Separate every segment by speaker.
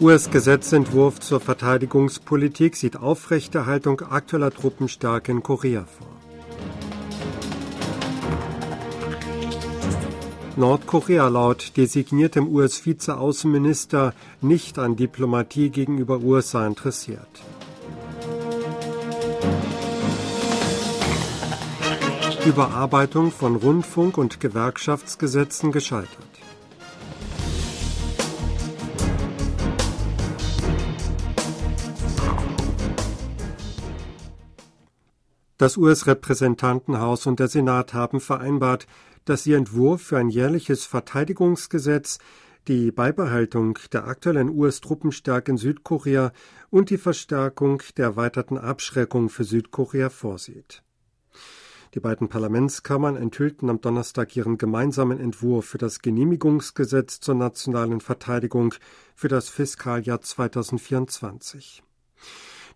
Speaker 1: US-Gesetzentwurf zur Verteidigungspolitik sieht Aufrechterhaltung aktueller Truppenstärke in Korea vor. Nordkorea laut designiertem US-Vizeaußenminister nicht an Diplomatie gegenüber USA interessiert. Überarbeitung von Rundfunk- und Gewerkschaftsgesetzen gescheitert. Das US-Repräsentantenhaus und der Senat haben vereinbart, dass ihr Entwurf für ein jährliches Verteidigungsgesetz die Beibehaltung der aktuellen US-Truppenstärke in Südkorea und die Verstärkung der erweiterten Abschreckung für Südkorea vorsieht. Die beiden Parlamentskammern enthüllten am Donnerstag ihren gemeinsamen Entwurf für das Genehmigungsgesetz zur nationalen Verteidigung für das Fiskaljahr 2024.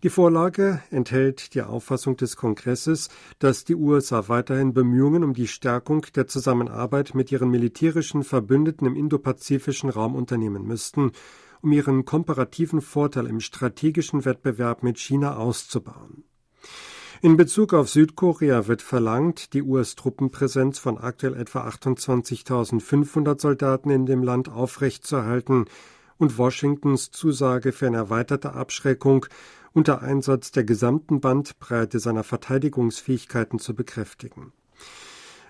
Speaker 1: Die Vorlage enthält die Auffassung des Kongresses, dass die USA weiterhin Bemühungen um die Stärkung der Zusammenarbeit mit ihren militärischen Verbündeten im indopazifischen Raum unternehmen müssten, um ihren komparativen Vorteil im strategischen Wettbewerb mit China auszubauen. In Bezug auf Südkorea wird verlangt, die US-Truppenpräsenz von aktuell etwa 28.500 Soldaten in dem Land aufrechtzuerhalten und Washingtons Zusage für eine erweiterte Abschreckung unter Einsatz der gesamten Bandbreite seiner Verteidigungsfähigkeiten zu bekräftigen.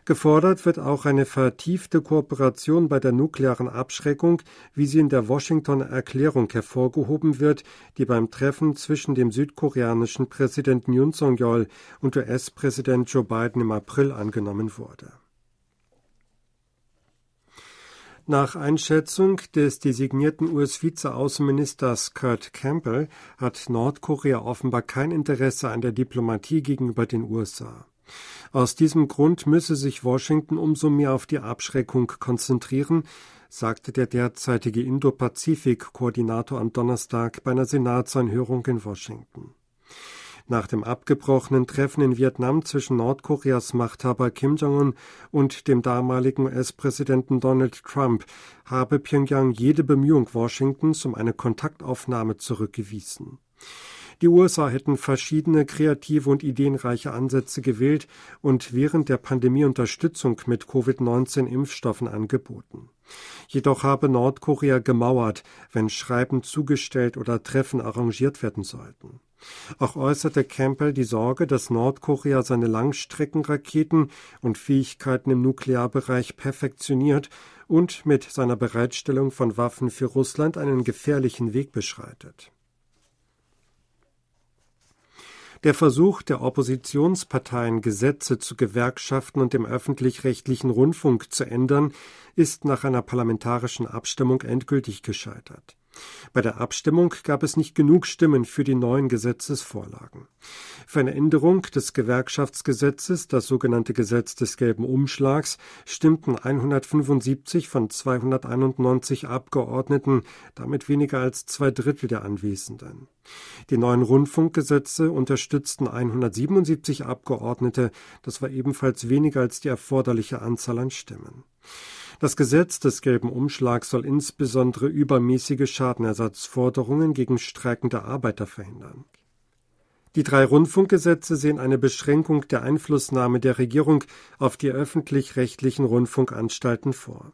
Speaker 1: Gefordert wird auch eine vertiefte Kooperation bei der nuklearen Abschreckung, wie sie in der Washingtoner Erklärung hervorgehoben wird, die beim Treffen zwischen dem südkoreanischen Präsidenten Yoon Song-yeol und US-Präsident Joe Biden im April angenommen wurde. Nach Einschätzung des designierten US-Vizeaußenministers Kurt Campbell hat Nordkorea offenbar kein Interesse an der Diplomatie gegenüber den USA. Aus diesem Grund müsse sich Washington umso mehr auf die Abschreckung konzentrieren, sagte der derzeitige Indo-Pazifik-Koordinator am Donnerstag bei einer Senatsanhörung in Washington. Nach dem abgebrochenen Treffen in Vietnam zwischen Nordkoreas Machthaber Kim Jong-un und dem damaligen US-Präsidenten Donald Trump habe Pyongyang jede Bemühung Washingtons um eine Kontaktaufnahme zurückgewiesen. Die USA hätten verschiedene kreative und ideenreiche Ansätze gewählt und während der Pandemie Unterstützung mit Covid-19-Impfstoffen angeboten. Jedoch habe Nordkorea gemauert, wenn Schreiben zugestellt oder Treffen arrangiert werden sollten. Auch äußerte Campbell die Sorge, dass Nordkorea seine Langstreckenraketen und Fähigkeiten im Nuklearbereich perfektioniert und mit seiner Bereitstellung von Waffen für Russland einen gefährlichen Weg beschreitet. Der Versuch der Oppositionsparteien, Gesetze zu Gewerkschaften und dem öffentlich-rechtlichen Rundfunk zu ändern, ist nach einer parlamentarischen Abstimmung endgültig gescheitert. Bei der Abstimmung gab es nicht genug Stimmen für die neuen Gesetzesvorlagen. Für eine Änderung des Gewerkschaftsgesetzes, das sogenannte Gesetz des gelben Umschlags, stimmten 175 von 291 Abgeordneten, damit weniger als zwei Drittel der Anwesenden. Die neuen Rundfunkgesetze unterstützten 177 Abgeordnete, das war ebenfalls weniger als die erforderliche Anzahl an Stimmen. Das Gesetz des gelben Umschlags soll insbesondere übermäßige Schadenersatzforderungen gegen streikende Arbeiter verhindern. Die drei Rundfunkgesetze sehen eine Beschränkung der Einflussnahme der Regierung auf die öffentlich-rechtlichen Rundfunkanstalten vor.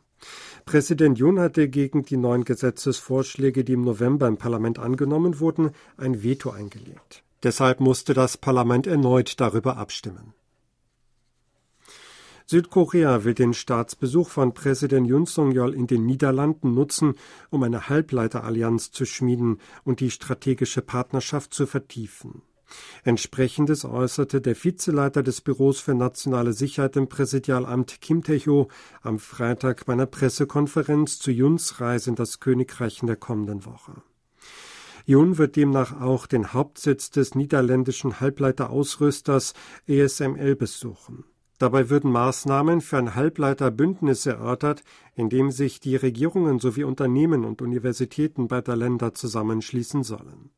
Speaker 1: Präsident Jun hatte gegen die neuen Gesetzesvorschläge, die im November im Parlament angenommen wurden, ein Veto eingelegt. Deshalb musste das Parlament erneut darüber abstimmen. Südkorea will den Staatsbesuch von Präsident Yoon Song-yeol in den Niederlanden nutzen, um eine Halbleiterallianz zu schmieden und die strategische Partnerschaft zu vertiefen. Entsprechendes äußerte der Vizeleiter des Büros für nationale Sicherheit im Präsidialamt Kim Tae-ho am Freitag bei einer Pressekonferenz zu Juns Reise in das Königreich in der kommenden Woche. Jun wird demnach auch den Hauptsitz des niederländischen Halbleiterausrüsters ESML besuchen. Dabei würden Maßnahmen für ein Halbleiterbündnis erörtert, in dem sich die Regierungen sowie Unternehmen und Universitäten beider Länder zusammenschließen sollen.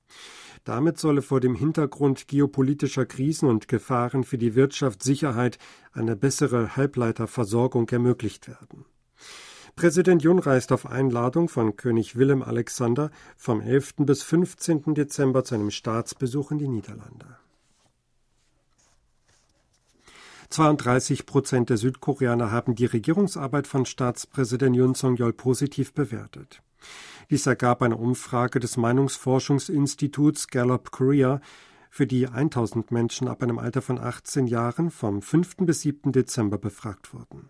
Speaker 1: Damit solle vor dem Hintergrund geopolitischer Krisen und Gefahren für die Wirtschaftssicherheit eine bessere Halbleiterversorgung ermöglicht werden. Präsident Jun reist auf Einladung von König Willem Alexander vom 11. bis 15. Dezember zu einem Staatsbesuch in die Niederlande. 32 Prozent der Südkoreaner haben die Regierungsarbeit von Staatspräsident Yoon Song-yeol positiv bewertet. Dies ergab eine Umfrage des Meinungsforschungsinstituts Gallup Korea, für die 1000 Menschen ab einem Alter von 18 Jahren vom 5. bis 7. Dezember befragt wurden.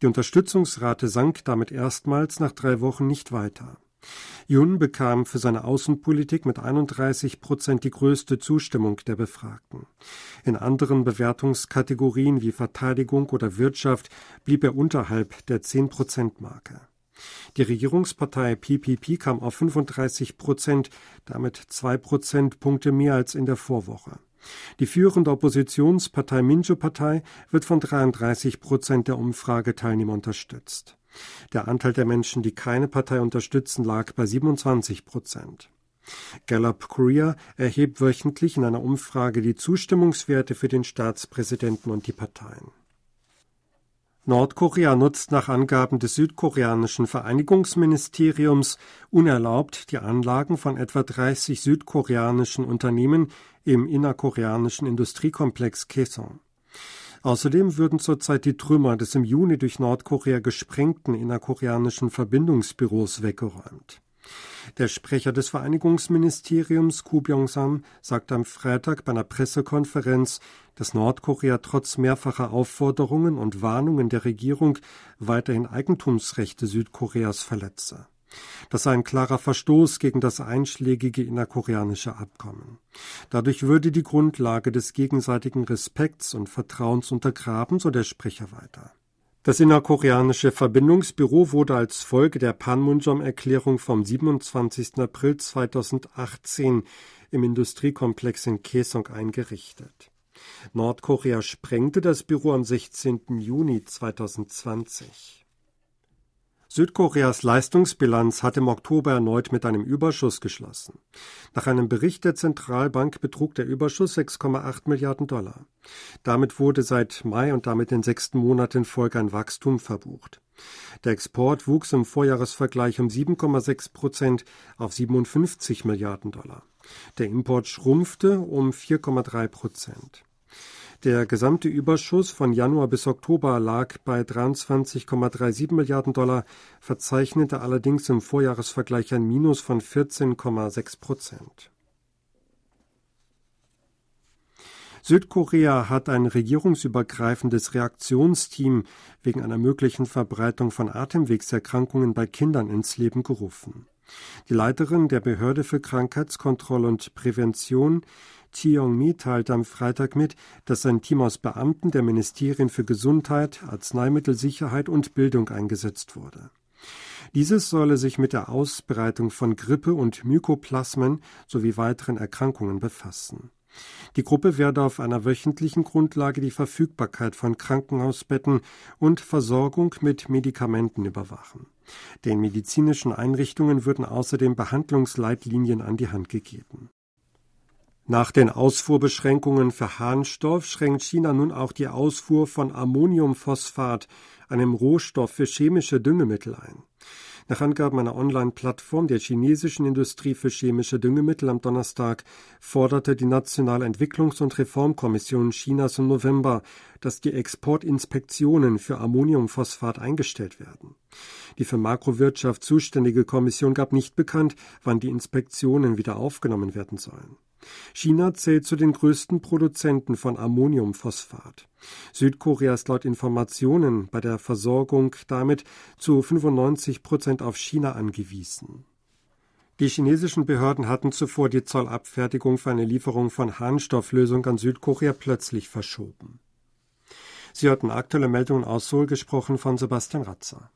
Speaker 1: Die Unterstützungsrate sank damit erstmals nach drei Wochen nicht weiter. Jun bekam für seine Außenpolitik mit 31 Prozent die größte Zustimmung der Befragten. In anderen Bewertungskategorien wie Verteidigung oder Wirtschaft blieb er unterhalb der 10-Prozent-Marke. Die Regierungspartei PPP kam auf 35 Prozent, damit zwei Prozentpunkte mehr als in der Vorwoche. Die führende Oppositionspartei Minjo-Partei wird von 33 Prozent der Umfrageteilnehmer unterstützt. Der Anteil der Menschen, die keine Partei unterstützen, lag bei 27 Prozent. Gallup Korea erhebt wöchentlich in einer Umfrage die Zustimmungswerte für den Staatspräsidenten und die Parteien. Nordkorea nutzt nach Angaben des südkoreanischen Vereinigungsministeriums unerlaubt die Anlagen von etwa 30 südkoreanischen Unternehmen im innerkoreanischen Industriekomplex Kaesong. Außerdem würden zurzeit die Trümmer des im Juni durch Nordkorea gesprengten innerkoreanischen Verbindungsbüros weggeräumt. Der Sprecher des Vereinigungsministeriums Ku Byung-sam sagte am Freitag bei einer Pressekonferenz, dass Nordkorea trotz mehrfacher Aufforderungen und Warnungen der Regierung weiterhin Eigentumsrechte Südkoreas verletze. Das sei ein klarer Verstoß gegen das einschlägige innerkoreanische Abkommen. Dadurch würde die Grundlage des gegenseitigen Respekts und Vertrauens untergraben, so der Sprecher weiter. Das innerkoreanische Verbindungsbüro wurde als Folge der Panmunjom-Erklärung vom 27. April 2018 im Industriekomplex in Kaesong eingerichtet. Nordkorea sprengte das Büro am 16. Juni 2020. Südkoreas Leistungsbilanz hat im Oktober erneut mit einem Überschuss geschlossen. Nach einem Bericht der Zentralbank betrug der Überschuss 6,8 Milliarden Dollar. Damit wurde seit Mai und damit den sechsten Monat in Folge ein Wachstum verbucht. Der Export wuchs im Vorjahresvergleich um 7,6 Prozent auf 57 Milliarden Dollar. Der Import schrumpfte um 4,3 Prozent. Der gesamte Überschuss von Januar bis Oktober lag bei 23,37 Milliarden Dollar, verzeichnete allerdings im Vorjahresvergleich ein Minus von 14,6 Prozent. Südkorea hat ein regierungsübergreifendes Reaktionsteam wegen einer möglichen Verbreitung von Atemwegserkrankungen bei Kindern ins Leben gerufen. Die Leiterin der Behörde für Krankheitskontrolle und Prävention, Cheong-mi teilte am Freitag mit, dass sein Team aus Beamten der Ministerien für Gesundheit, Arzneimittelsicherheit und Bildung eingesetzt wurde. Dieses solle sich mit der Ausbreitung von Grippe und Mykoplasmen sowie weiteren Erkrankungen befassen. Die Gruppe werde auf einer wöchentlichen Grundlage die Verfügbarkeit von Krankenhausbetten und Versorgung mit Medikamenten überwachen. Den medizinischen Einrichtungen würden außerdem Behandlungsleitlinien an die Hand gegeben. Nach den Ausfuhrbeschränkungen für Harnstoff schränkt China nun auch die Ausfuhr von Ammoniumphosphat, einem Rohstoff für chemische Düngemittel, ein. Nach Angaben einer Online-Plattform der chinesischen Industrie für chemische Düngemittel am Donnerstag forderte die Nationale Entwicklungs- und Reformkommission Chinas im November, dass die Exportinspektionen für Ammoniumphosphat eingestellt werden. Die für Makrowirtschaft zuständige Kommission gab nicht bekannt, wann die Inspektionen wieder aufgenommen werden sollen. China zählt zu den größten Produzenten von Ammoniumphosphat. Südkorea ist laut Informationen bei der Versorgung damit zu 95 Prozent auf China angewiesen. Die chinesischen Behörden hatten zuvor die Zollabfertigung für eine Lieferung von Harnstofflösung an Südkorea plötzlich verschoben. Sie hörten aktuelle Meldungen aus Seoul gesprochen von Sebastian Ratzer.